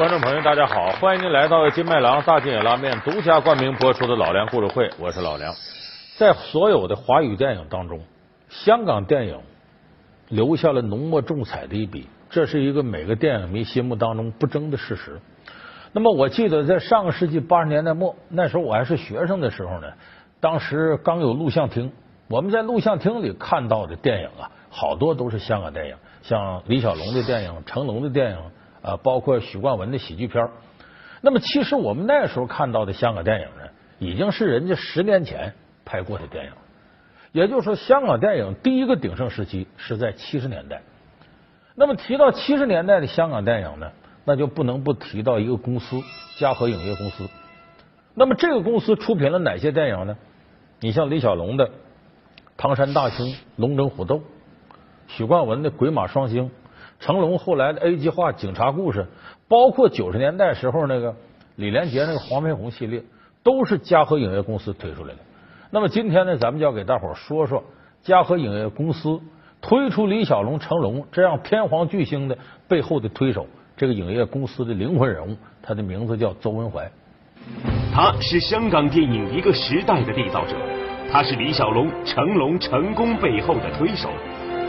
观众朋友，大家好，欢迎您来到金麦郎大金野拉面独家冠名播出的《老梁故事会》，我是老梁。在所有的华语电影当中，香港电影留下了浓墨重彩的一笔，这是一个每个电影迷心目当中不争的事实。那么，我记得在上个世纪八十年代末，那时候我还是学生的时候呢，当时刚有录像厅，我们在录像厅里看到的电影啊，好多都是香港电影，像李小龙的电影、成龙的电影。啊，包括许冠文的喜剧片那么，其实我们那时候看到的香港电影呢，已经是人家十年前拍过的电影。也就是说，香港电影第一个鼎盛时期是在七十年代。那么，提到七十年代的香港电影呢，那就不能不提到一个公司——嘉禾影业公司。那么，这个公司出品了哪些电影呢？你像李小龙的《唐山大兄》《龙争虎斗》，许冠文的《鬼马双星》。成龙后来的 A 计划、警察故事，包括九十年代时候那个李连杰那个黄飞鸿系列，都是嘉禾影业公司推出来的。那么今天呢，咱们就要给大伙说说嘉禾影业公司推出李小龙、成龙这样天皇巨星的背后的推手，这个影业公司的灵魂人物，他的名字叫邹文怀。他是香港电影一个时代的缔造者，他是李小龙、成龙成功背后的推手。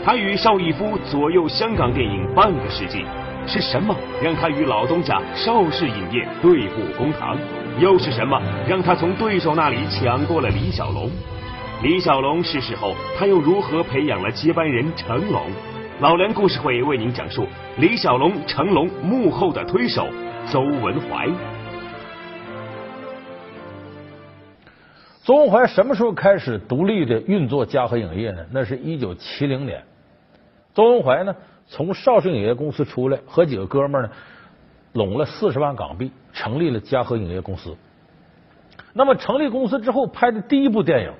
他与邵逸夫左右香港电影半个世纪，是什么让他与老东家邵氏影业对簿公堂？又是什么让他从对手那里抢过了李小龙？李小龙逝世后，他又如何培养了接班人成龙？老梁故事会为您讲述李小龙、成龙幕后的推手邹文怀。邹文怀什么时候开始独立的运作嘉禾影业呢？那是一九七零年。周文怀呢，从邵氏影业公司出来，和几个哥们儿呢，拢了四十万港币，成立了嘉禾影业公司。那么成立公司之后，拍的第一部电影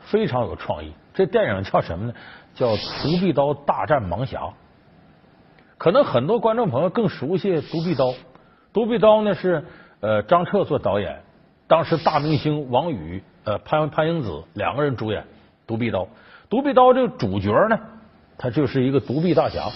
非常有创意。这电影叫什么呢？叫《独臂刀大战盲侠》。可能很多观众朋友更熟悉《独臂刀》。《独臂刀》呢是呃张彻做导演，当时大明星王宇、呃潘潘英子两个人主演《独臂刀》。《独臂刀》这个主角呢？他就是一个独臂大侠，